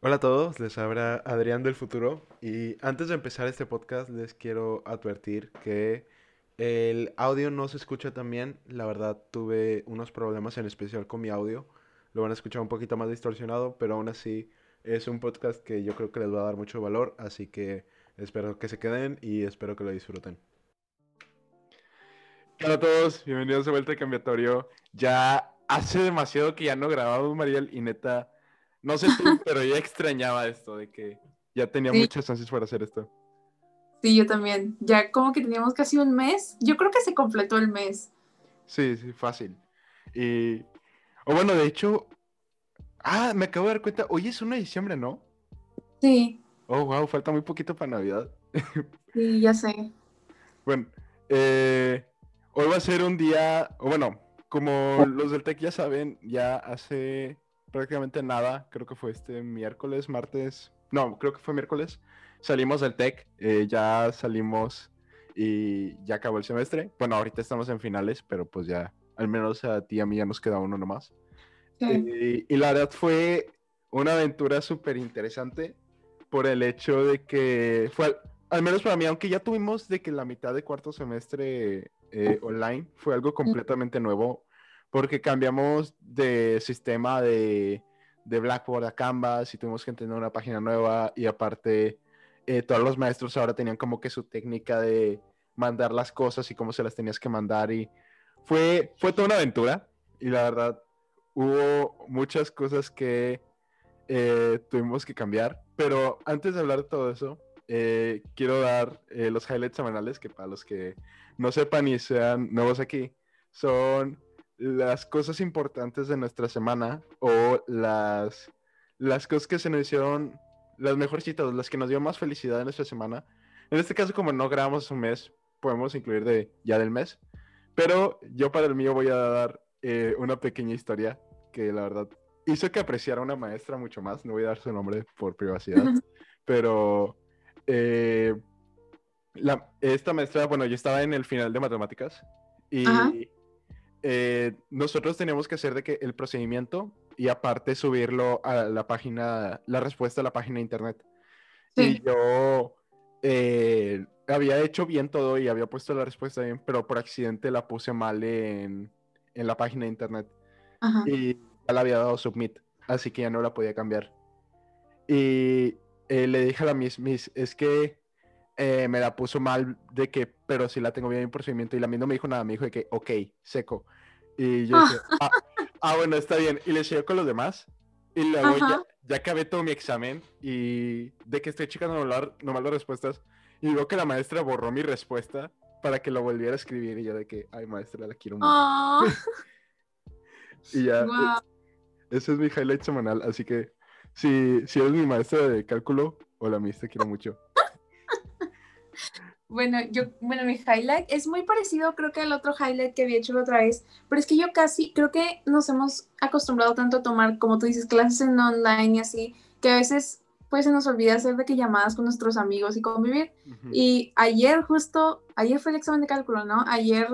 Hola a todos, les habla Adrián del futuro y antes de empezar este podcast les quiero advertir que el audio no se escucha tan bien, la verdad tuve unos problemas en especial con mi audio, lo van a escuchar un poquito más distorsionado, pero aún así es un podcast que yo creo que les va a dar mucho valor, así que espero que se queden y espero que lo disfruten. Hola a todos, bienvenidos a Vuelta de Cambiatorio. Ya hace demasiado que ya no grabamos, Mariel, y neta, no sé tú, pero yo extrañaba esto de que ya tenía Sí. muchas chances para hacer esto. Sí, yo también. Ya como que teníamos casi un mes. Yo creo que se completó el mes. Sí, sí, fácil. Y, o bueno, de hecho, ah, me acabo de dar cuenta, hoy es 1 de diciembre, ¿no? Sí, Oh, wow, falta muy poquito para Navidad. sí, ya sé. Bueno, eh, hoy va a ser un día, o bueno, como los del TEC ya saben, ya hace prácticamente nada, creo que fue este miércoles, martes, no, creo que fue miércoles, salimos del TEC, eh, ya salimos y ya acabó el semestre. Bueno, ahorita estamos en finales, pero pues ya, al menos a ti y a mí ya nos queda uno nomás. Sí. Y, y la verdad fue una aventura súper interesante por el hecho de que fue, al, al menos para mí, aunque ya tuvimos de que la mitad de cuarto semestre eh, online, fue algo completamente nuevo porque cambiamos de sistema de, de Blackboard a Canvas y tuvimos que entender una página nueva y aparte eh, todos los maestros ahora tenían como que su técnica de mandar las cosas y cómo se las tenías que mandar y fue, fue toda una aventura y la verdad hubo muchas cosas que eh, tuvimos que cambiar, pero antes de hablar de todo eso, eh, quiero dar eh, los highlights semanales que para los que no sepan y sean nuevos aquí, son las cosas importantes de nuestra semana o las, las cosas que se nos hicieron las mejorcitas, las que nos dio más felicidad en nuestra semana. En este caso, como no grabamos un mes, podemos incluir de ya del mes. Pero yo para el mío voy a dar eh, una pequeña historia que la verdad hizo que apreciara a una maestra mucho más. No voy a dar su nombre por privacidad. pero eh, la, esta maestra, bueno, yo estaba en el final de matemáticas y Ajá. Eh, nosotros teníamos que hacer de que el procedimiento y aparte subirlo a la página, la respuesta a la página de internet. Y Sí. yo eh, había hecho bien todo y había puesto la respuesta bien, pero por accidente la puse mal en, en la página de internet Ajá. y ya la había dado submit, así que ya no la podía cambiar. Y eh, le dije a la Miss, Miss, es que eh, me la puso mal de que, pero sí la tengo bien en procedimiento. Y la Miss no me dijo nada, me dijo de que, ok, seco. Y yo dije, ah, ah, bueno, está bien. Y le seguí con los demás. Y luego ya, ya acabé todo mi examen y de que estoy checando nomás, nomás las respuestas. Y veo que la maestra borró mi respuesta para que lo volviera a escribir. Y yo de que, ay, maestra, la quiero mucho. Oh, Y ya, guau. ese es mi highlight semanal, así que si, si eres mi maestra de cálculo, hola, mis, te quiero mucho. Bueno, yo, bueno, mi highlight es muy parecido, creo que al otro highlight que había hecho la otra vez, pero es que yo casi, creo que nos hemos acostumbrado tanto a tomar, como tú dices, clases en online y así, que a veces pues se nos olvida hacer de que llamadas con nuestros amigos y convivir. Ujú. Y ayer justo, ayer fue el examen de cálculo, ¿no? Ayer,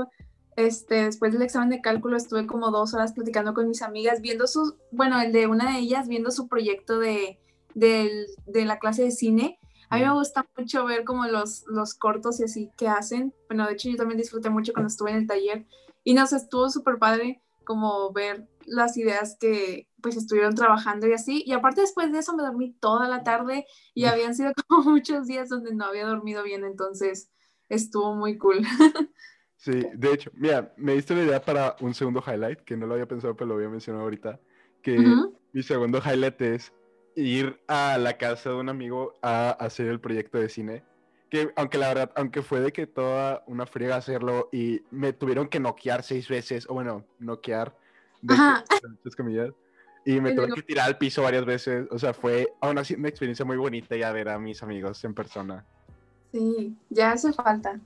este, después del examen de cálculo estuve como dos horas platicando con mis amigas, viendo sus, bueno, el de una de ellas, viendo su proyecto de, del- de la clase de cine. A mí me gusta mucho ver como los, los cortos y así que hacen. Bueno, de hecho yo también disfruté mucho cuando estuve en el taller. Y nos estuvo súper padre como ver las ideas que pues estuvieron trabajando y así. Y aparte después de eso me dormí toda la tarde y habían sido como muchos días donde no había dormido bien, entonces estuvo muy cool. Sí, de hecho, mira, me diste la idea para un segundo highlight, que no lo había pensado, pero lo voy a mencionar ahorita, que Ujú. mi segundo highlight es ir a la casa de un amigo a hacer el proyecto de cine. Que aunque la verdad, aunque fue de que toda una friega hacerlo y me tuvieron que noquear seis veces, o bueno, noquear, de que- muchas comillas, y me tuve que tirar al piso varias veces. O sea, fue aún así una experiencia muy bonita ya ver a mis amigos en persona. Sí, ya hace falta.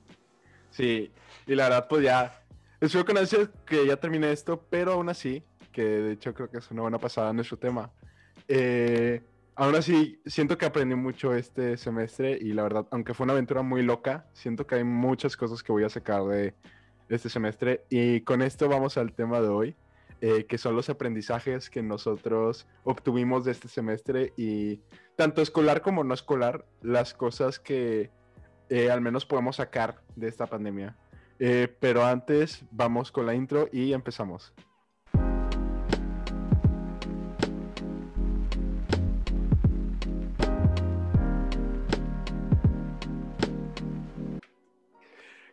Sí, y la verdad, pues ya, espero con ansias que ya termine esto, pero aún así, que de hecho creo que es una buena pasada en nuestro tema. Eh, aún así, siento que aprendí mucho este semestre y la verdad, aunque fue una aventura muy loca, siento que hay muchas cosas que voy a sacar de este semestre. Y con esto vamos al tema de hoy. eh, que son los aprendizajes que nosotros obtuvimos de este semestre y tanto escolar como no escolar, las cosas que eh, al menos podemos sacar de esta pandemia. Eh, pero antes vamos con la intro y empezamos.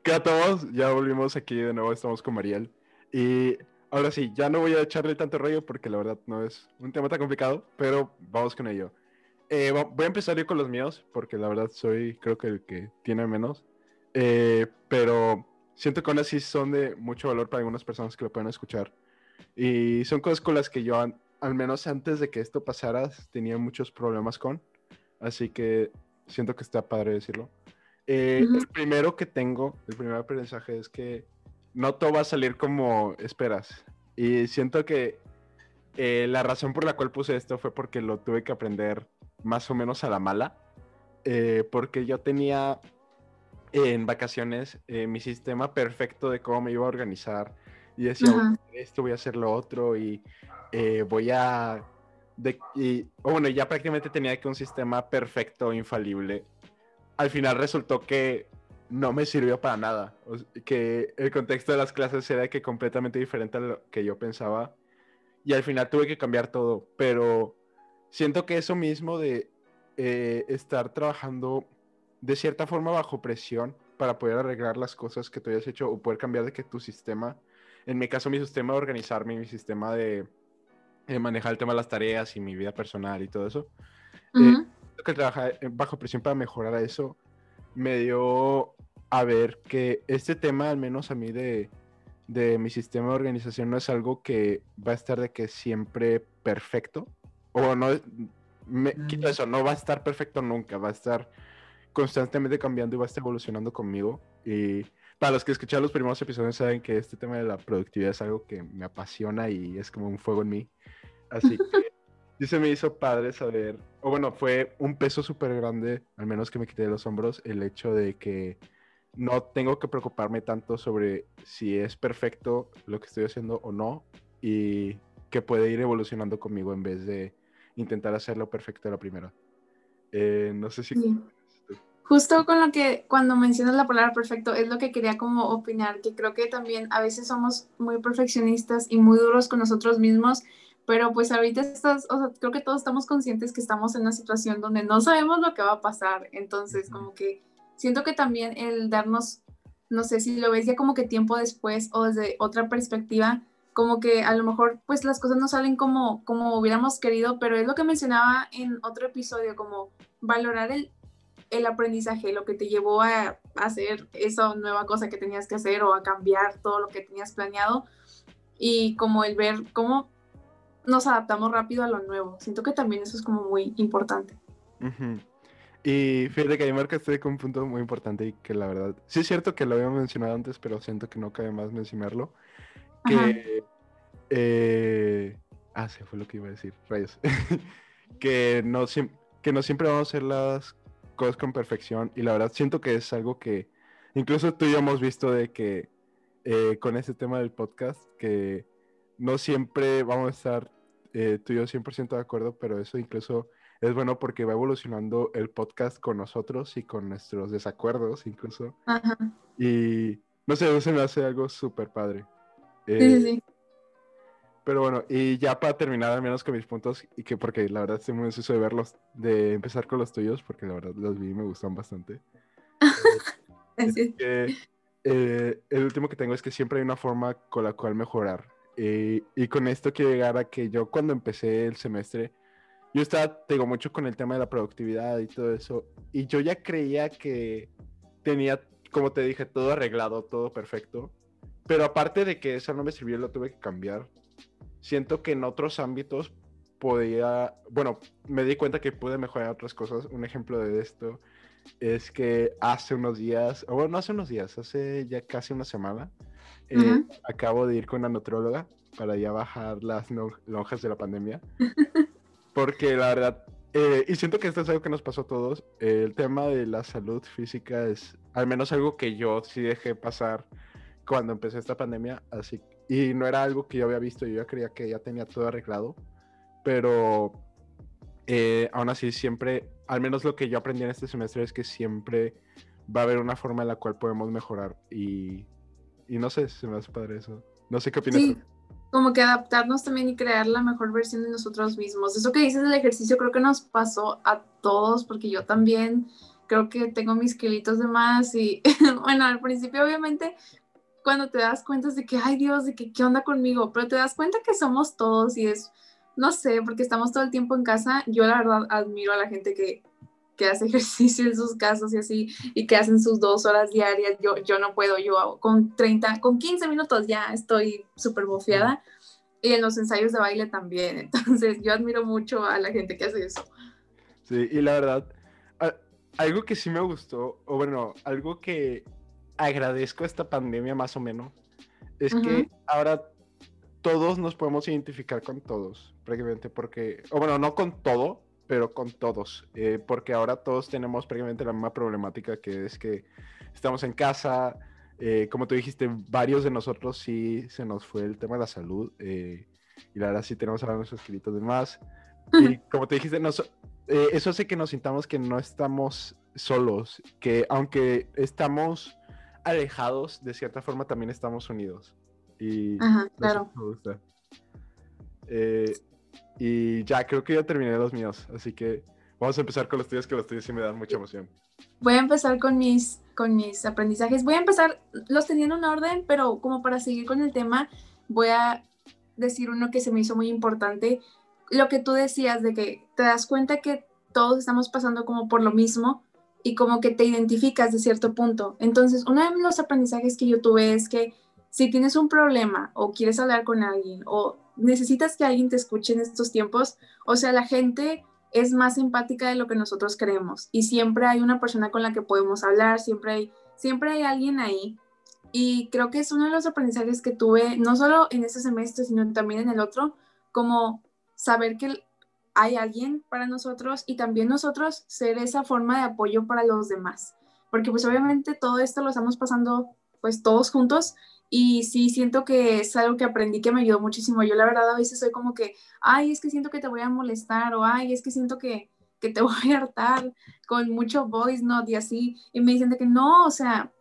¿Qué a todos? Ya volvimos aquí de nuevo, estamos con Mariel. Y ahora sí, ya no voy a echarle tanto rollo porque la verdad no es un tema tan complicado, pero vamos con ello. Eh, voy a empezar yo con los míos porque la verdad soy creo que el que tiene menos. Eh, pero siento que aún así son de mucho valor para algunas personas que lo pueden escuchar. Y son cosas con las que yo, al menos antes de que esto pasara, tenía muchos problemas con. Así que siento que está padre decirlo. Eh, el primero que tengo, el primer aprendizaje es que no todo va a salir como esperas. Y siento que eh, la razón por la cual puse esto fue porque lo tuve que aprender más o menos a la mala. Eh, porque yo tenía en vacaciones mi sistema perfecto de cómo me iba a organizar. Y decía, esto voy a hacer lo otro y voy a... De, y, bueno, ya prácticamente tenía que un sistema perfecto, infalible al final resultó que no me sirvió para nada. que el contexto de las clases era que completamente diferente a lo que yo pensaba. Y al final tuve que cambiar todo. Pero siento que eso mismo de eh, estar trabajando de cierta forma bajo presión para poder arreglar las cosas que tú hayas hecho o poder cambiar de que tu sistema, en mi caso mi sistema de organizarme, mi sistema de, manejar el tema de las tareas y mi vida personal y todo eso, que trabajar bajo presión para mejorar a eso me dio a ver que este tema, al menos a mí de, de mi sistema de organización, no es algo que va a estar de que siempre perfecto. O no, me, quito eso, no va a estar perfecto nunca, va a estar constantemente cambiando y va a estar evolucionando conmigo. Y para los que escucharon los primeros episodios saben que este tema de la productividad es algo que me apasiona y es como un fuego en mí. Así que sí se me hizo padre saber, o bueno, fue un peso súper grande, al menos que me quité de los hombros, el hecho de que no tengo que preocuparme tanto sobre si es perfecto lo que estoy haciendo o no, y que puede ir evolucionando conmigo en vez de intentar hacerlo perfecto a la primera. Eh, no sé si... Justo con lo que cuando mencionas la palabra perfecto es lo que quería como opinar, que creo que también a veces somos muy perfeccionistas y muy duros con nosotros mismos pero pues ahorita estás, o sea, creo que todos estamos conscientes que estamos en una situación donde no sabemos lo que va a pasar, entonces como que siento que también el darnos, no sé si lo ves ya como que tiempo después o desde otra perspectiva, como que a lo mejor pues las cosas no salen como, como hubiéramos querido, pero es lo que mencionaba en otro episodio, como valorar el, el aprendizaje, lo que te llevó a hacer esa nueva cosa que tenías que hacer o a cambiar todo lo que tenías planeado. Y como el ver cómo nos adaptamos rápido a lo nuevo. Siento que también eso es como muy importante. Y fíjate que ahí marcaste con un punto muy importante y que la verdad, sí es cierto que lo había mencionado antes, pero siento que no cabe más mencionarlo. Que... Eh, ah, se fue lo que iba a decir, rayos. que, no, que no siempre vamos a hacer las cosas con perfección y la verdad siento que es algo que incluso tú y yo hemos visto de que eh, con este tema del podcast, que no siempre vamos a estar eh, tú y yo 100% de acuerdo, pero eso incluso es bueno porque va evolucionando el podcast con nosotros y con nuestros desacuerdos incluso. Y no sé, eso me hace algo súper padre. sí, sí, sí. Eh, pero bueno, y ya para terminar al menos con mis puntos, y que porque la verdad estoy muy ansioso de verlos, de empezar con los tuyos, porque la verdad los vi y me gustan bastante. Eh, el último que tengo es que siempre hay una forma con la cual mejorar. Eh, y con esto quiero llegar a que yo cuando empecé el semestre, yo estaba, tengo mucho con el tema de la productividad y todo eso, y yo ya creía que tenía, como te dije, todo arreglado, todo perfecto, pero aparte de que eso no me sirvió, lo tuve que cambiar. Siento que en otros ámbitos podía, bueno, me di cuenta que pude mejorar otras cosas. Un ejemplo de esto es que hace unos días, bueno, no hace unos días, hace ya casi una semana, eh, acabo de ir con una nutróloga para ya bajar las lonjas de la pandemia. Porque la verdad, eh, y siento que esto es algo que nos pasó a todos, el tema de la salud física es al menos algo que yo sí dejé pasar cuando empecé esta pandemia, así y no era algo que yo había visto, yo ya creía que ya tenía todo arreglado, pero eh, aún así siempre, al menos lo que yo aprendí en este semestre es que siempre va a haber una forma en la cual podemos mejorar y, y no sé, se me hace padre eso. No sé qué opinas. Sí, como que adaptarnos también y crear la mejor versión de nosotros mismos. Eso que dices del ejercicio creo que nos pasó a todos, porque yo también creo que tengo mis kilitos de más y bueno, al principio obviamente cuando te das cuenta de que, ay Dios, de que qué onda conmigo, pero te das cuenta que somos todos y es, no sé, porque estamos todo el tiempo en casa, yo la verdad admiro a la gente que, que hace ejercicio en sus casas y así, y que hacen sus dos horas diarias, yo, yo no puedo, yo hago con 30, con 15 minutos ya estoy súper bofeada, y en los ensayos de baile también, entonces yo admiro mucho a la gente que hace eso. Sí, y la verdad, algo que sí me gustó, o bueno, algo que agradezco esta pandemia más o menos, es que ahora todos nos podemos identificar con todos, prácticamente, porque, o bueno, no con todo, pero con todos, eh, porque ahora todos tenemos prácticamente la misma problemática, que es que estamos en casa, eh, como tú dijiste, varios de nosotros sí se nos fue el tema de la salud, eh, y la verdad sí tenemos ahora nuestros de más, y como te dijiste, eso hace que nos sintamos que no estamos solos, que aunque estamos alejados, de cierta forma también estamos unidos. Y Ajá, claro. Me gusta. Eh, y ya, creo que ya terminé los míos, así que vamos a empezar con los tuyos, que los tuyos sí me dan mucha emoción. Voy a empezar con mis, con mis aprendizajes. Voy a empezar, los tenía en un orden, pero como para seguir con el tema, voy a decir uno que se me hizo muy importante. Lo que tú decías de que te das cuenta que todos estamos pasando como por lo mismo y como que te identificas de cierto punto. Entonces, uno de los aprendizajes que yo tuve es que si tienes un problema o quieres hablar con alguien o necesitas que alguien te escuche en estos tiempos, o sea, la gente es más empática de lo que nosotros creemos y siempre hay una persona con la que podemos hablar, siempre hay, siempre hay alguien ahí. Y creo que es uno de los aprendizajes que tuve, no solo en este semestre, sino también en el otro, como saber que hay alguien para nosotros y también nosotros ser esa forma de apoyo para los demás. Porque pues obviamente todo esto lo estamos pasando pues todos juntos y sí siento que es algo que aprendí que me ayudó muchísimo. Yo la verdad a veces soy como que, ay, es que siento que te voy a molestar o ay, es que siento que, que te voy a hartar con mucho voice note y así. Y me dicen de que no, o sea,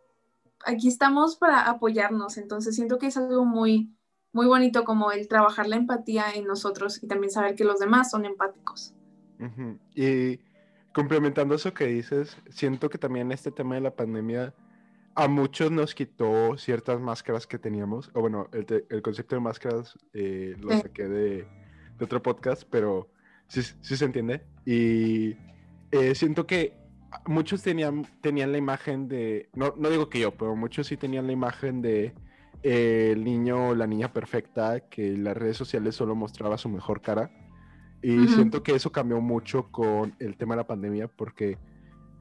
aquí estamos para apoyarnos. Entonces siento que es algo muy, muy bonito como el trabajar la empatía en nosotros y también saber que los demás son empáticos. Y complementando eso que dices, siento que también este tema de la pandemia a muchos nos quitó ciertas máscaras que teníamos, o bueno, el, concepto de máscaras eh, lo saqué de, otro podcast, pero sí, sí se entiende. Y eh, siento que muchos tenían, tenían la imagen de, no, no digo que yo, pero muchos sí tenían la imagen de el niño o la niña perfecta que las redes sociales solo mostraba su mejor cara. Y siento que eso cambió mucho con el tema de la pandemia porque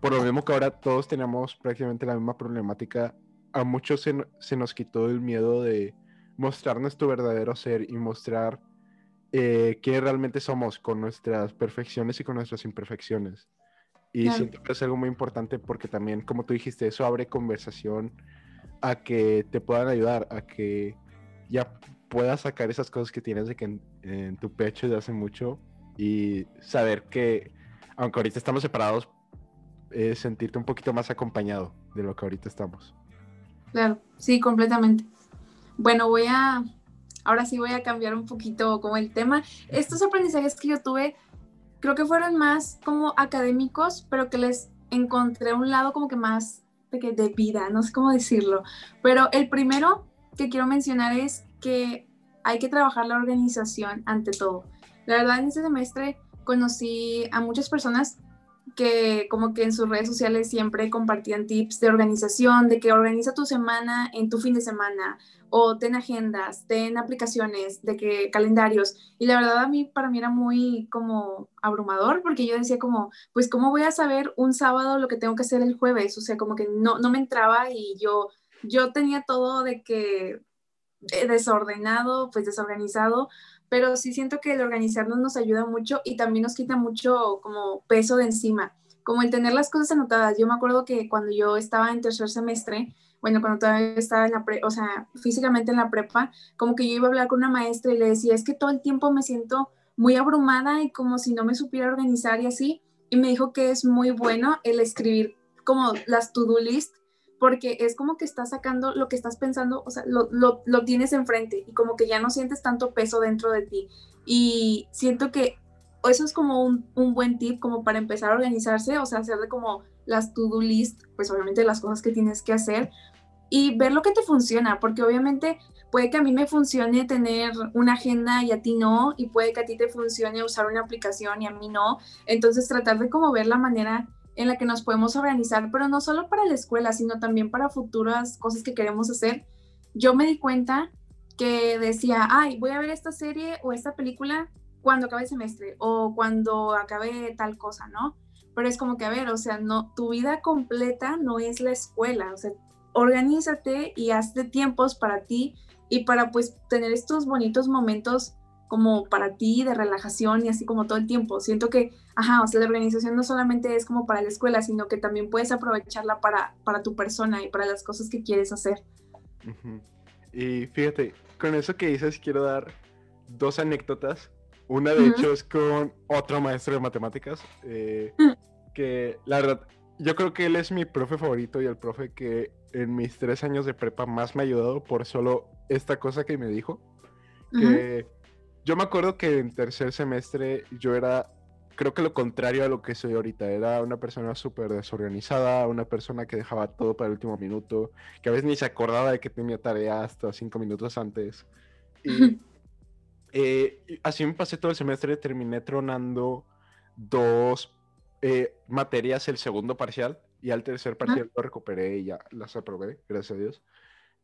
por lo mismo que ahora todos tenemos prácticamente la misma problemática, a muchos se, se nos quitó el miedo de mostrar nuestro verdadero ser y mostrar eh, qué realmente somos con nuestras perfecciones y con nuestras imperfecciones. Y siento que es algo muy importante porque también, como tú dijiste, eso abre conversación a que te puedan ayudar, a que ya puedas sacar esas cosas que tienes de que en, tu pecho de hace mucho y saber que, aunque ahorita estamos separados, es sentirte un poquito más acompañado de lo que ahorita estamos. Claro, sí, completamente. Bueno, voy a, ahora sí voy a cambiar un poquito como el tema. Estos aprendizajes que yo tuve, creo que fueron más como académicos, pero que les encontré un lado como que más de vida, no sé cómo decirlo, pero el primero que quiero mencionar es que hay que trabajar la organización ante todo. La verdad, en este semestre conocí a muchas personas que como que en sus redes sociales siempre compartían tips de organización, de que organiza tu semana en tu fin de semana o ten agendas, ten aplicaciones, de que calendarios. Y la verdad a mí, para mí era muy como abrumador porque yo decía como, pues ¿cómo voy a saber un sábado lo que tengo que hacer el jueves? O sea, como que no, no me entraba y yo, yo tenía todo de que desordenado, pues desorganizado, pero sí siento que el organizarnos nos ayuda mucho y también nos quita mucho como peso de encima, como el tener las cosas anotadas. Yo me acuerdo que cuando yo estaba en tercer semestre, bueno, cuando todavía estaba en la pre, o sea, físicamente en la prepa, como que yo iba a hablar con una maestra y le decía, es que todo el tiempo me siento muy abrumada y como si no me supiera organizar y así. Y me dijo que es muy bueno el escribir como las to-do list, porque es como que estás sacando lo que estás pensando, o sea, lo, lo, lo tienes enfrente y como que ya no sientes tanto peso dentro de ti. Y siento que eso es como un, un, buen tip como para empezar a organizarse, o sea, hacerle como las to-do list, pues obviamente las cosas que tienes que hacer y ver lo que te funciona, porque obviamente puede que a mí me funcione tener una agenda y a ti no, y puede que a ti te funcione usar una aplicación y a mí no. Entonces tratar de como ver la manera en la que nos podemos organizar, pero no solo para la escuela, sino también para futuras cosas que queremos hacer. Yo me di cuenta que decía, ay, voy a ver esta serie o esta película cuando acabe el semestre o cuando acabe tal cosa, ¿no? Pero es como que, a ver, o sea, no, tu vida completa no es la escuela, o sea, organízate y hazte tiempos para ti y para pues tener estos bonitos momentos como para ti de relajación y así como todo el tiempo. Siento que, ajá, o sea, la organización no solamente es como para la escuela, sino que también puedes aprovecharla para, para tu persona y para las cosas que quieres hacer. Y fíjate, con eso que dices, quiero dar dos anécdotas una de hecho es con otro maestro de matemáticas, eh, mm. que la verdad, yo creo que él es mi profe favorito y el profe que en mis tres años de prepa más me ha ayudado por solo esta cosa que me dijo. Que yo me acuerdo que en tercer semestre yo era, creo que lo contrario a lo que soy ahorita. Era una persona súper desorganizada, una persona que dejaba todo para el último minuto, que a veces ni se acordaba de que tenía tarea hasta cinco minutos antes. Y eh, así me pasé todo el semestre, terminé tronando dos eh, materias el segundo parcial y al tercer parcial lo recuperé y ya las aprobé, gracias a Dios.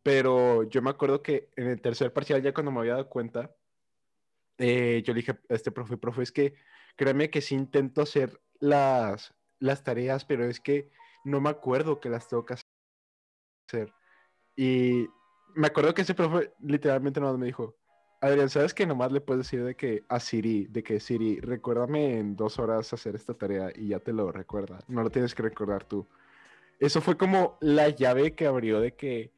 Pero yo me acuerdo que en el tercer parcial, ya cuando me había dado cuenta, eh, yo le dije a este profe, profe, es que créeme que sí intento hacer las, las tareas, pero es que no me acuerdo que las tengo que hacer. Y me acuerdo que ese profe literalmente no me dijo, Adrián, ¿sabes que nomás le puedes decir de que a Siri, de que Siri, recuérdame en dos horas hacer esta tarea y ya te lo recuerda? No lo tienes que recordar tú. Eso fue como la llave que abrió de que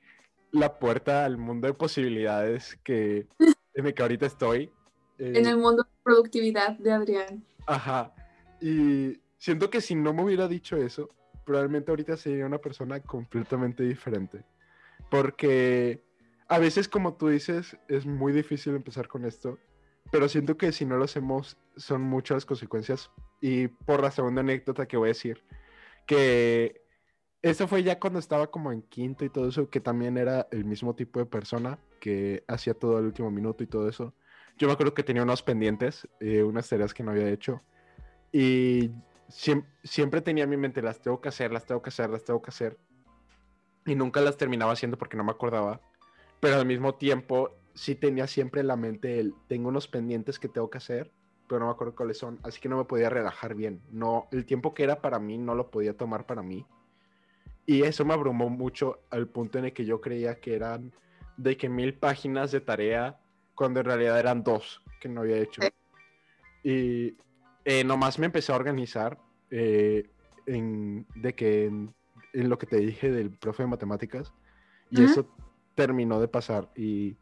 la puerta al mundo de posibilidades que en el que ahorita estoy. En el eh, mundo de productividad de Adrián. Ajá. Y siento que si no me hubiera dicho eso, probablemente ahorita sería una persona completamente diferente. Porque a veces, como tú dices, es muy difícil empezar con esto, pero siento que si no lo hacemos, son muchas consecuencias. Y por la segunda anécdota que voy a decir, que esto fue ya cuando estaba como en quinto y todo eso, que también era el mismo tipo de persona que hacía todo el último minuto y todo eso. Yo me acuerdo que tenía unos pendientes, eh, unas tareas que no había hecho. Y siempre tenía en mi mente, las tengo que hacer, las tengo que hacer, las tengo que hacer. Y nunca las terminaba haciendo porque no me acordaba pero al mismo tiempo sí tenía siempre en la mente el, tengo unos pendientes que tengo que hacer, pero no me acuerdo cuáles son, así que no me podía relajar bien. No, el tiempo que era para mí no lo podía tomar para mí. Y eso me abrumó mucho al punto en el que yo creía que eran de que mil páginas de tarea, cuando en realidad eran dos que no había hecho. Y eh, nomás me empecé a organizar eh, en, de que en, lo que te dije del profe de matemáticas. Y eso terminó de pasar y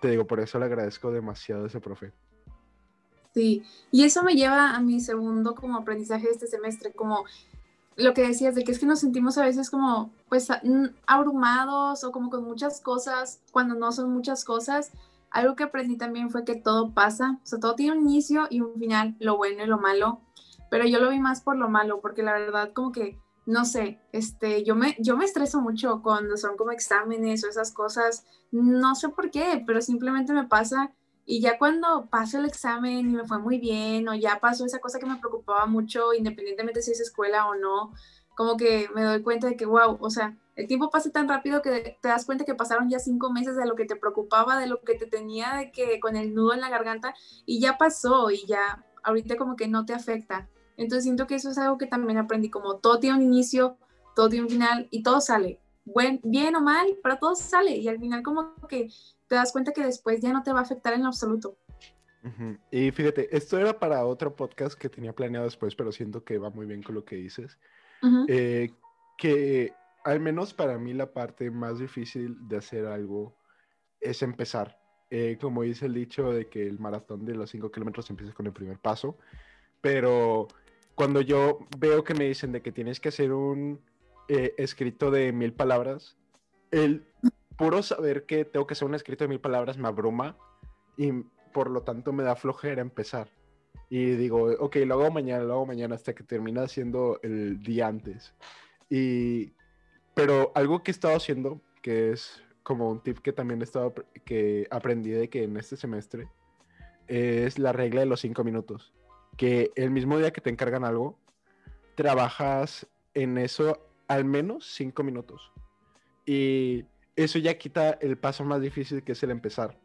te digo, por eso le agradezco demasiado a ese profe. Sí, y eso me lleva a mi segundo como aprendizaje de este semestre, como lo que decías, de que es que nos sentimos a veces como pues abrumados o como con muchas cosas, cuando no son muchas cosas. Algo que aprendí también fue que todo pasa, o sea, todo tiene un inicio y un final, lo bueno y lo malo, pero yo lo vi más por lo malo, porque la verdad como que no sé, este, yo me, yo me estreso mucho cuando son como exámenes o esas cosas, no sé por qué, pero simplemente me pasa y ya cuando paso el examen y me fue muy bien o ya pasó esa cosa que me preocupaba mucho, independientemente si es escuela o no, como que me doy cuenta de que, wow, o sea, el tiempo pasa tan rápido que te das cuenta que pasaron ya cinco meses de lo que te preocupaba, de lo que te tenía, de que con el nudo en la garganta y ya pasó y ya ahorita como que no te afecta. Entonces siento que eso es algo que también aprendí, como todo tiene un inicio, todo tiene un final y todo sale, buen, bien o mal, pero todo sale y al final como que te das cuenta que después ya no te va a afectar en lo absoluto. Y fíjate, esto era para otro podcast que tenía planeado después, pero siento que va muy bien con lo que dices. Eh, que al menos para mí la parte más difícil de hacer algo es empezar. Eh, como dice el dicho de que el maratón de los 5 kilómetros empieza con el primer paso, pero cuando yo veo que me dicen de que tienes que hacer un eh, escrito de mil palabras, el puro saber que tengo que hacer un escrito de mil palabras me abruma y por lo tanto me da flojera empezar. Y digo, ok, lo hago mañana, lo hago mañana hasta que termina siendo el día antes. Y, pero algo que he estado haciendo, que es como un tip que también he estado, que aprendí de que en este semestre, es la regla de los cinco minutos. Que el mismo día que te encargan algo, trabajas en eso al menos cinco minutos. Y eso ya quita el paso más difícil que es el empezar.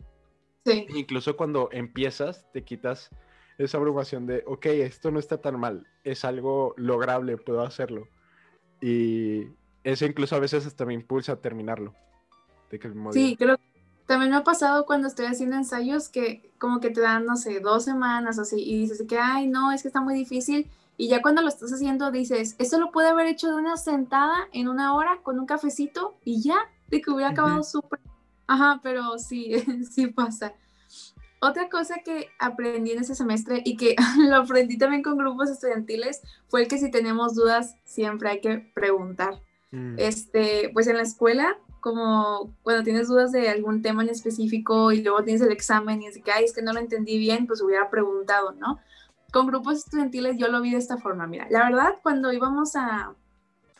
Sí, Incluso cuando empiezas, te quitas esa abrumación de, ok, esto no está tan mal, es algo lograble, puedo hacerlo. Y eso incluso a veces hasta me impulsa a terminarlo. De que sí, creo que también me ha pasado cuando estoy haciendo ensayos que como que te dan, no sé, dos semanas o así, y dices que, ay, no, es que está muy difícil. Y ya cuando lo estás haciendo dices, esto lo puede haber hecho de una sentada en una hora con un cafecito y ya, de que hubiera acabado Ujú. súper. Ajá, pero sí, sí pasa. Otra cosa que aprendí en ese semestre y que lo aprendí también con grupos estudiantiles fue el que si tenemos dudas siempre hay que preguntar. Mm, Este, pues en la escuela, como cuando tienes dudas de algún tema en específico y luego tienes el examen y es que, ay, es que no lo entendí bien, pues hubiera preguntado, ¿no? Con grupos estudiantiles yo lo vi de esta forma, mira, la verdad, cuando íbamos a,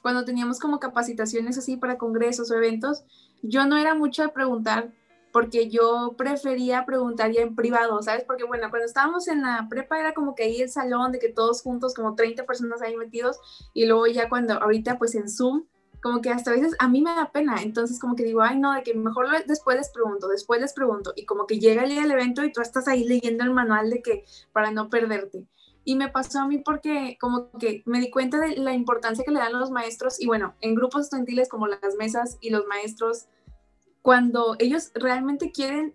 cuando teníamos como capacitaciones así para congresos o eventos, yo no era mucho de preguntar porque yo prefería preguntar ya en privado, ¿sabes? Porque bueno, cuando estábamos en la prepa era como que ahí el salón de que todos juntos, como 30 personas ahí metidos, y luego ya cuando ahorita pues en Zoom, como que hasta a veces a mí me da pena, entonces como que digo, ay no, de que mejor después les pregunto, después les pregunto, y como que llega el día del evento y tú estás ahí leyendo el manual de que para no perderte. Y me pasó a mí porque como que me di cuenta de la importancia que le dan los maestros y bueno, en grupos estudiantiles como las mesas y los maestros, cuando ellos realmente quieren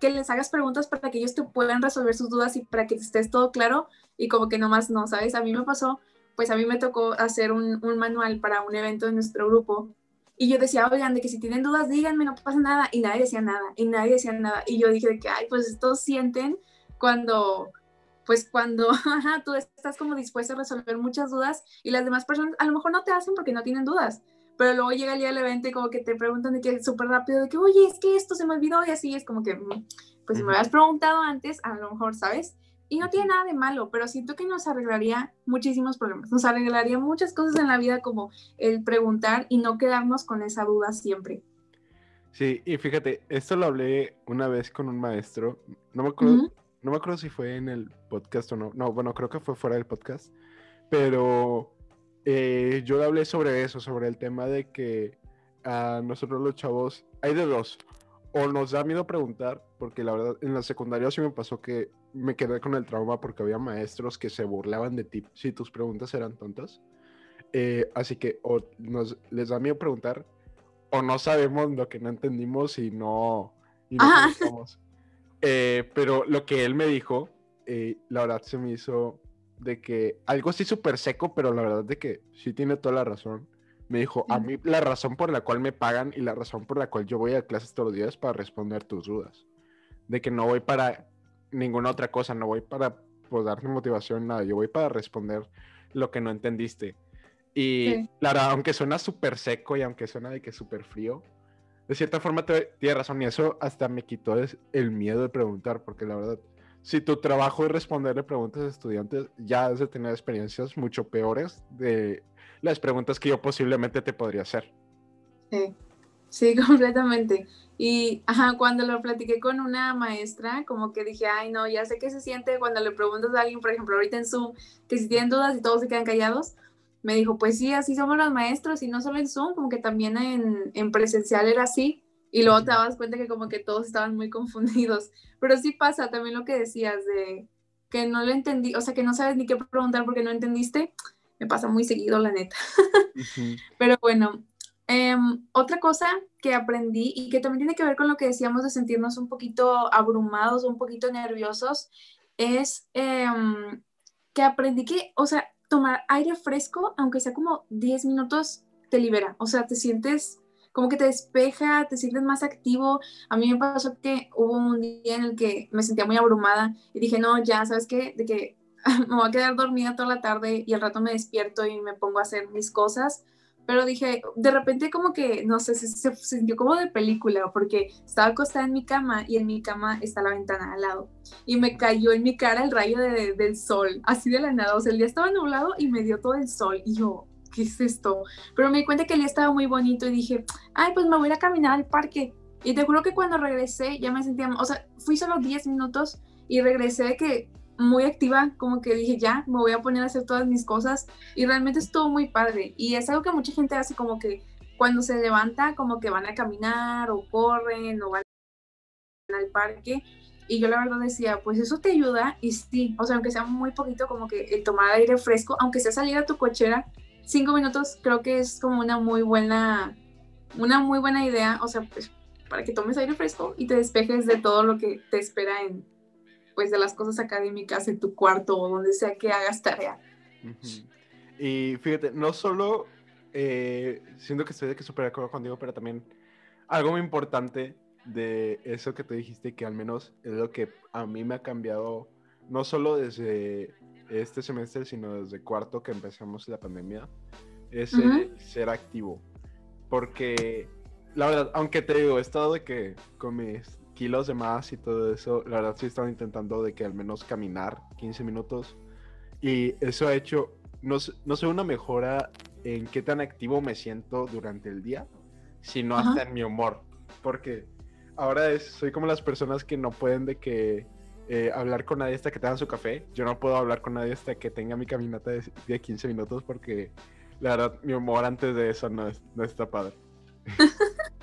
que les hagas preguntas para que ellos te puedan resolver sus dudas y para que estés todo claro y como que nomás no, ¿sabes? A mí me pasó, pues a mí me tocó hacer un, manual para un evento de nuestro grupo y yo decía, oigan, de que si tienen dudas, díganme, no pasa nada. Y nadie decía nada, y nadie decía nada. Y yo dije de que, ay, pues estos sienten cuando, pues cuando tú estás como dispuesto a resolver muchas dudas y las demás personas a lo mejor no te hacen porque no tienen dudas. Pero luego llega el día del evento y como que te preguntan de que súper rápido, de que, oye, es que esto se me olvidó y así es como que, mm, pues si me habías preguntado antes, a lo mejor, ¿sabes? Y no tiene nada de malo, pero siento que nos arreglaría muchísimos problemas, nos arreglaría muchas cosas en la vida como el preguntar y no quedarnos con esa duda siempre. Sí, y fíjate, esto lo hablé una vez con un maestro. No me acuerdo, Ujú. no me acuerdo si fue en el podcast o no. No, bueno, creo que fue fuera del podcast. Pero eh, yo le hablé sobre eso, sobre el tema de que a nosotros los chavos hay de dos. O nos da miedo preguntar, porque la verdad en la secundaria sí me pasó que me quedé con el trauma porque había maestros que se burlaban de ti si tus preguntas eran tontas. Eh, así que o nos, les da miedo preguntar o no sabemos lo que no entendimos y no, y no. Eh, pero lo que él me dijo, eh, la verdad se me hizo de que algo así súper seco, pero la verdad de que sí tiene toda la razón. Me dijo, a mí la razón por la cual me pagan y la razón por la cual yo voy a clases todos los días es para responder tus dudas. De que no voy para ninguna otra cosa, no voy para pues, darte motivación, nada, yo voy para responder lo que no entendiste. Y Sí. claro, aunque suena súper seco y aunque suena de que súper frío, de cierta forma te- tiene razón y eso hasta me quitó el miedo de preguntar, porque la verdad, si tu trabajo es responderle preguntas a estudiantes, ya has de tener experiencias mucho peores de las preguntas que yo posiblemente te podría hacer. Sí, sí, completamente. Y ajá, cuando lo platiqué con una maestra, como que dije, ay, no, ya sé qué se siente cuando le preguntas a alguien, por ejemplo, ahorita en Zoom, que si tienen dudas y todos se quedan callados. Me dijo, pues sí, así somos los maestros, y no solo en Zoom, como que también en, en presencial era así. Y luego te dabas cuenta que como que todos estaban muy confundidos. Pero sí pasa también lo que decías de que no lo entendí, o sea, que no sabes ni qué preguntar porque no entendiste. Me pasa muy seguido, la neta. Pero bueno, Em, otra cosa que aprendí y que también tiene que ver con lo que decíamos de sentirnos un poquito abrumados, un poquito nerviosos, es em, que aprendí que, o sea, tomar aire fresco, aunque sea como 10 minutos, te libera. O sea, te sientes como que te despeja, te sientes más activo. A mí me pasó que hubo un día en el que me sentía muy abrumada y dije, no, ya, ¿sabes qué? De que me voy a quedar dormida toda la tarde y al rato me despierto y me pongo a hacer mis cosas. Pero dije, de repente como que, no sé, se, se sintió como de película, porque estaba acostada en mi cama y en mi cama está la ventana al lado. Y me cayó en mi cara el rayo de, del sol, así de la nada. O sea, el día estaba nublado y me dio todo el sol. Y yo, ¿qué es esto? Pero me di cuenta que el día estaba muy bonito y dije, ay, pues me voy a caminar al parque. Y te juro que cuando regresé ya me sentía, o sea, fui solo 10 minutos y regresé de que muy activa, como que dije, ya, me voy a poner a hacer todas mis cosas y realmente estuvo muy padre. Y es algo que mucha gente hace como que cuando se levanta, como que van a caminar o corren o van al parque. Y yo la verdad decía, pues eso te ayuda y sí, o sea, aunque sea muy poquito, como que el tomar aire fresco, aunque sea salir a tu cochera, cinco minutos creo que es como una muy buena, una muy buena idea, o sea, pues para que tomes aire fresco y te despejes de todo lo que te espera en, pues, de las cosas académicas en tu cuarto o donde sea que hagas tarea. Y fíjate, no solo eh, siento que estoy de que súper de acuerdo contigo, pero también algo muy importante de eso que te dijiste, que al menos es lo que a mí me ha cambiado, no solo desde este semestre, sino desde cuarto que empezamos la pandemia, es ser activo. Porque, la verdad, aunque te digo, he estado de que con mis kilos de más y todo eso, la verdad sí he estado intentando de que al menos caminar 15 minutos. Y eso ha hecho, no, no sé, una mejora en qué tan activo me siento durante el día, sino hasta en mi humor. Porque ahora es, soy como las personas que no pueden de que eh, hablar con nadie hasta que tengan su café. Yo no puedo hablar con nadie hasta que tenga mi caminata de, 15 minutos porque la verdad mi humor antes de eso no, no está padre.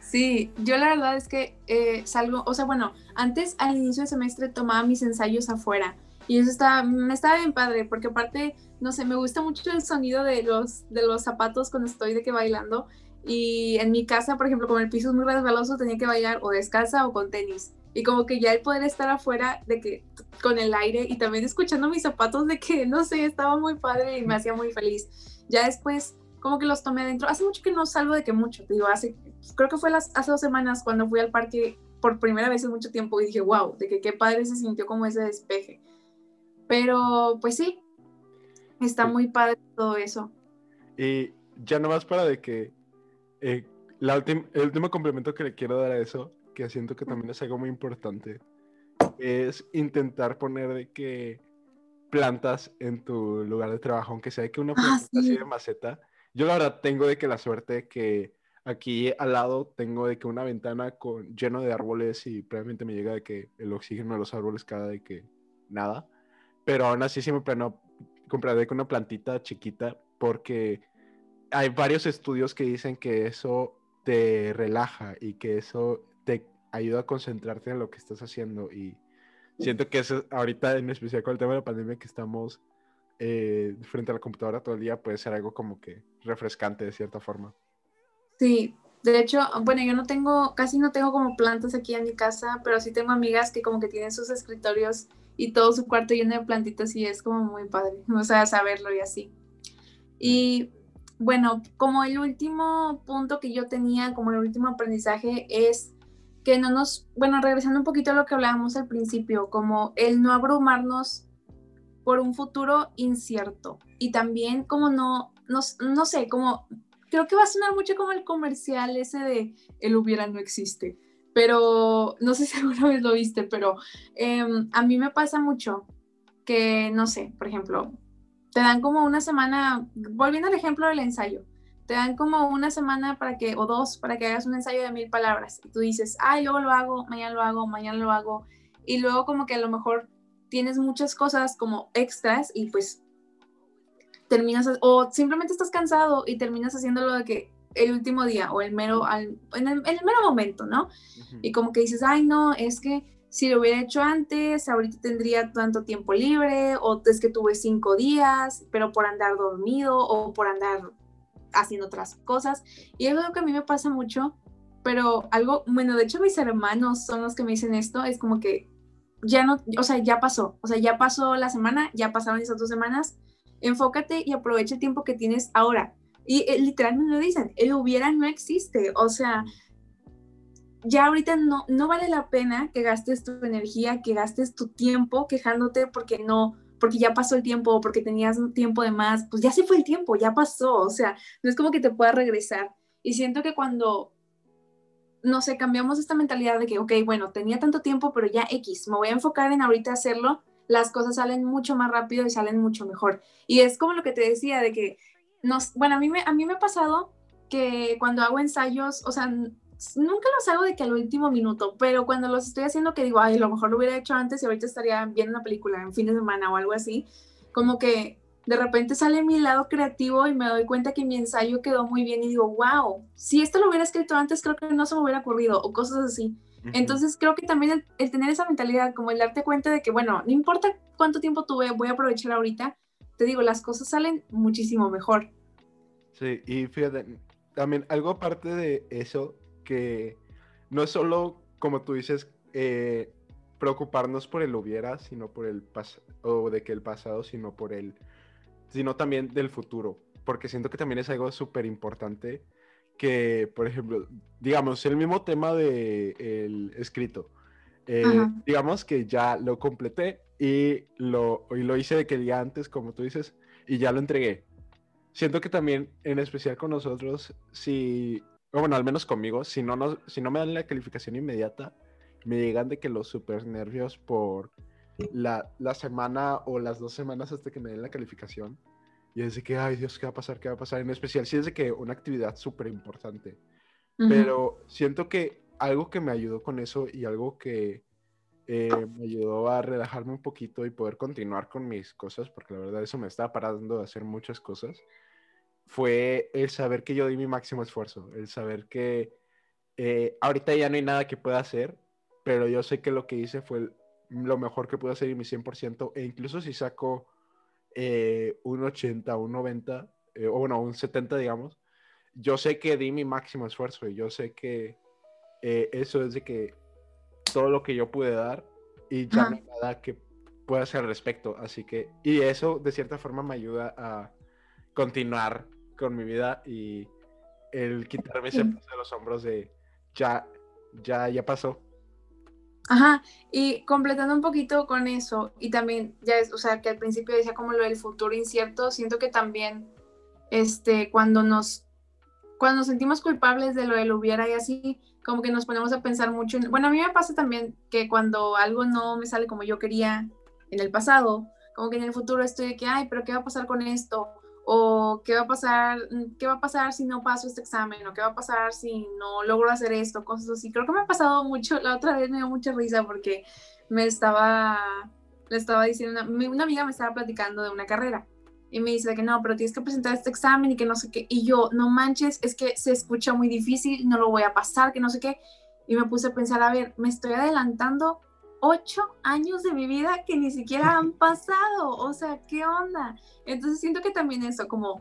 Sí, yo la verdad es que eh, salgo, o sea, bueno, antes al inicio del semestre tomaba mis ensayos afuera y eso estaba, me estaba bien padre porque aparte, no sé, me gusta mucho el sonido de los, de los zapatos cuando estoy de que bailando y en mi casa, por ejemplo, como el piso es muy resbaloso, tenía que bailar o descalza o con tenis y como que ya el poder estar afuera de que con el aire y también escuchando mis zapatos de que no sé, estaba muy padre y me hacía muy feliz. Ya después como que los tomé adentro. Hace mucho que no salgo de que mucho, te digo, hace creo que fue las, hace dos semanas cuando fui al parque por primera vez en mucho tiempo y dije, wow, de que qué padre se sintió como ese despeje. Pero pues sí, está muy padre todo eso. Y ya nomás para de que eh, la el último complemento que le quiero dar a eso que siento que también es algo muy importante, es intentar poner de que plantas en tu lugar de trabajo, aunque sea que una ah, planta así de maceta. Yo la verdad tengo de que la suerte que aquí al lado tengo de que una ventana con lleno de árboles y probablemente me llega de que el oxígeno de los árboles cada de que nada. Pero aún así sí me planeo comprar de que una plantita chiquita porque hay varios estudios que dicen que eso te relaja y que eso ayuda a concentrarte en lo que estás haciendo y siento que eso ahorita en especial con el tema de la pandemia que estamos eh, frente a la computadora todo el día puede ser algo como que refrescante de cierta forma. Sí, de hecho, bueno, yo no tengo, casi no tengo como plantas aquí en mi casa, pero sí tengo amigas que como que tienen sus escritorios y todo su cuarto lleno de plantitas y es como muy padre, o sea, saberlo y así. Y bueno, como el último punto que yo tenía, como el último aprendizaje es que no nos, bueno, regresando un poquito a lo que hablábamos al principio, como el no abrumarnos por un futuro incierto. Y también como no, no, no sé, como creo que va a sonar mucho como el comercial ese de el hubiera no existe, pero no sé si alguna vez lo viste, pero em, a mí me pasa mucho que, no sé, por ejemplo, te dan como una semana, volviendo al ejemplo del ensayo, te dan como una semana para que, o dos, para que hagas un ensayo de mil palabras. Y tú dices, ay, luego lo hago, mañana lo hago, mañana lo hago. Y luego como que a lo mejor tienes muchas cosas como extras y pues terminas, o simplemente estás cansado y terminas haciéndolo de que el último día o el mero, al, en, el, mero momento, ¿no? Y como que dices, ay, no, es que si lo hubiera hecho antes, ahorita tendría tanto tiempo libre, o es que tuve cinco días, pero por andar dormido o por andar haciendo otras cosas. Y es algo que a mí me pasa mucho, pero algo, bueno, de hecho mis hermanos son los que me dicen esto, es como que ya no, o sea, ya pasó, o sea, ya pasó la semana, ya pasaron esas dos semanas, enfócate y aprovecha el tiempo que tienes ahora. Y eh, literalmente lo dicen, el hubiera no existe, o sea, ya ahorita no, no vale la pena que gastes tu energía, que gastes tu tiempo quejándote porque no, porque ya pasó el tiempo, porque tenías tiempo de más, pues ya se fue el tiempo, ya pasó, o sea, no es como que te pueda regresar. Y siento que cuando, no sé, cambiamos esta mentalidad de que, ok, bueno, tenía tanto tiempo, pero ya X, me voy a enfocar en ahorita hacerlo, las cosas salen mucho más rápido y salen mucho mejor. Y es como lo que te decía, de que, nos, bueno, a mí me, a mí me ha pasado que cuando hago ensayos, o sea, nunca los hago de que al último minuto, pero cuando los estoy haciendo que digo, ay, a lo mejor lo hubiera hecho antes y ahorita estaría viendo una película en fin de semana o algo así, como que de repente sale mi lado creativo y me doy cuenta que mi ensayo quedó muy bien y digo, wow, si esto lo hubiera escrito antes creo que no se me hubiera ocurrido o cosas así. Entonces creo que también el, tener esa mentalidad, como el darte cuenta de que, bueno, no importa cuánto tiempo tuve, voy a aprovechar ahorita, te digo, las cosas salen muchísimo mejor. Sí, y fíjate, también algo aparte de eso, que no es solo, como tú dices, eh, preocuparnos por el hubiera, sino por el pasado, o de que el pasado, sino por el, sino también del futuro, porque siento que también es algo súper importante que, por ejemplo, digamos, el mismo tema del el escrito, eh, digamos que ya lo completé y lo, y lo hice de que el día antes, como tú dices, y ya lo entregué. Siento que también, en especial con nosotros, si bueno, al menos conmigo, si no, no, si no me dan la calificación inmediata, me llegan de que los super nervios por la, la, semana o las dos semanas hasta que me den la calificación. Y es de que, ay Dios, ¿qué va a pasar? ¿Qué va a pasar? En especial si es de que una actividad súper importante. Pero siento que algo que me ayudó con eso y algo que eh, me ayudó a relajarme un poquito y poder continuar con mis cosas, porque la verdad eso me estaba parando de hacer muchas cosas, fue el saber que yo di mi máximo esfuerzo, el saber que eh, ahorita ya no hay nada que pueda hacer, pero yo sé que lo que hice fue lo mejor que pude hacer y mi 100%, e incluso si saco eh, un 80, un 90, eh, o bueno, un 70, digamos, yo sé que di mi máximo esfuerzo y yo sé que eso es de que todo lo que yo pude dar y ya no hay nada que pueda hacer al respecto, así que, y eso de cierta forma me ayuda a continuar con mi vida y el quitarme ese peso de los hombros de ya, ya, ya pasó. Ajá, y completando un poquito con eso, y también, ya es, o sea, que al principio decía como lo del futuro incierto, siento que también, este, cuando nos, cuando nos sentimos culpables de lo del hubiera y así, como que nos ponemos a pensar mucho, en, bueno, a mí me pasa también que cuando algo no me sale como yo quería en el pasado, como que en el futuro estoy de que, ay, pero ¿qué va a pasar con esto? O qué va a pasar, qué va a pasar si no paso este examen, o qué va a pasar si no logro hacer esto, cosas así. Creo que me ha pasado mucho, la otra vez me dio mucha risa porque me estaba, le estaba diciendo, una, una amiga me estaba platicando de una carrera y me dice que no, pero tienes que presentar este examen y que no sé qué, y yo, no manches, es que se escucha muy difícil, no lo voy a pasar, que no sé qué, y me puse a pensar, a ver, me estoy adelantando ocho años de mi vida que ni siquiera han pasado. O sea, ¿qué onda? Entonces siento que también eso, como,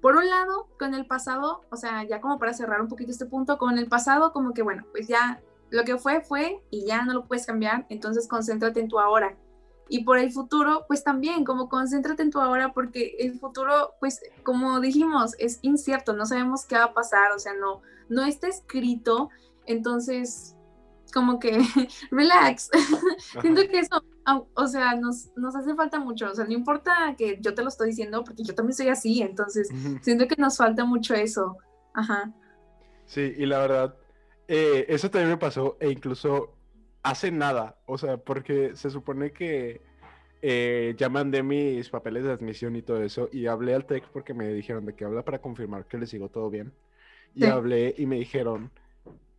por un lado, con el pasado, o sea, ya como para cerrar un poquito este punto, con el pasado, como que, bueno, pues ya lo que fue, fue y ya no lo puedes cambiar, entonces concéntrate en tu ahora. Y por el futuro, pues también, como concéntrate en tu ahora, porque el futuro, pues como dijimos, es incierto, no sabemos qué va a pasar, o sea, no, no está escrito, entonces como que relax. Siento que eso, o sea, nos, nos hace falta mucho. O sea, no importa que yo te lo estoy diciendo, porque yo también soy así, entonces siento que nos falta mucho eso. Ajá. Sí, y la verdad, eh, eso también me pasó, e incluso hace nada, o sea, porque se supone que eh, ya mandé mis papeles de admisión y todo eso, y hablé al TEC porque me dijeron de que habla para confirmar que les sigo todo bien. Y hablé y me dijeron,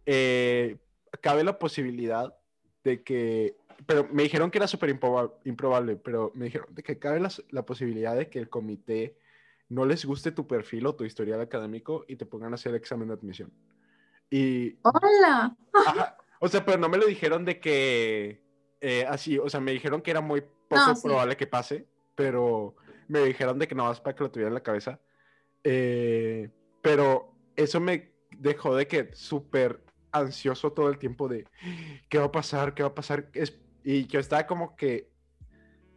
eh, cabe la posibilidad de que, pero me dijeron que era súper improbable, pero me dijeron de que cabe la, posibilidad de que el comité no les guste tu perfil o tu historial académico y te pongan a hacer el examen de admisión. Y... ¡Hola! o sea, pero no me lo dijeron de que eh, así, o sea, me dijeron que era muy poco probable que pase, pero me dijeron de que no vas para que lo tuviera en la cabeza. Eh, pero eso me dejó de que súper ansioso todo el tiempo de qué va a pasar, qué va a pasar. Es, y yo estaba como que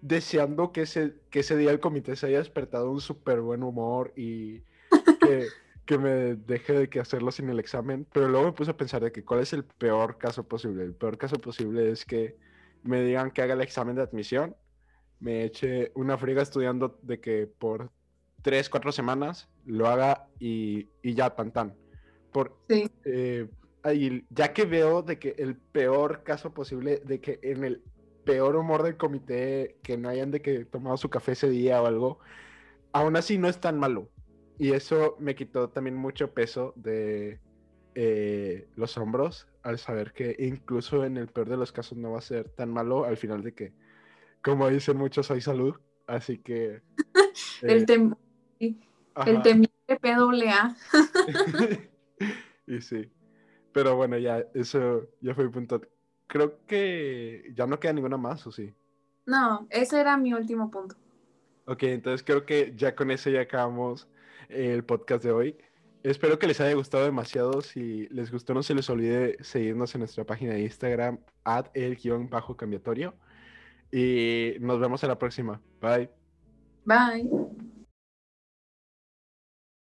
deseando que ese, que ese día el comité se haya despertado un súper buen humor y que, que, me deje de que hacerlo sin el examen. Pero luego me puse a pensar de que cuál es el peor caso posible. El peor caso posible es que me digan que haga el examen de admisión, me eche una friga estudiando de que por tres, cuatro semanas lo haga y, y ya, tan tan. Por, Sí. eh, y ya que veo de que el peor caso posible, de que en el peor humor del comité, que no hayan de que tomado su café ese día o algo, aún así no es tan malo. Y eso me quitó también mucho peso de eh, los hombros al saber que incluso en el peor de los casos no va a ser tan malo al final de que, como dicen muchos, hay salud. Así que... El, eh, tem el temible PAA. y sí. Pero bueno, ya, eso ya fue mi punto. Creo que ya no queda ninguna más, ¿o sí? No, ese era mi último punto. Ok, entonces creo que ya con eso ya acabamos el podcast de hoy. Espero que les haya gustado demasiado. Si les gustó, no se les olvide seguirnos en nuestra página de Instagram, at el guion bajo cambiatorio. Y nos vemos en la próxima. Bye. Bye.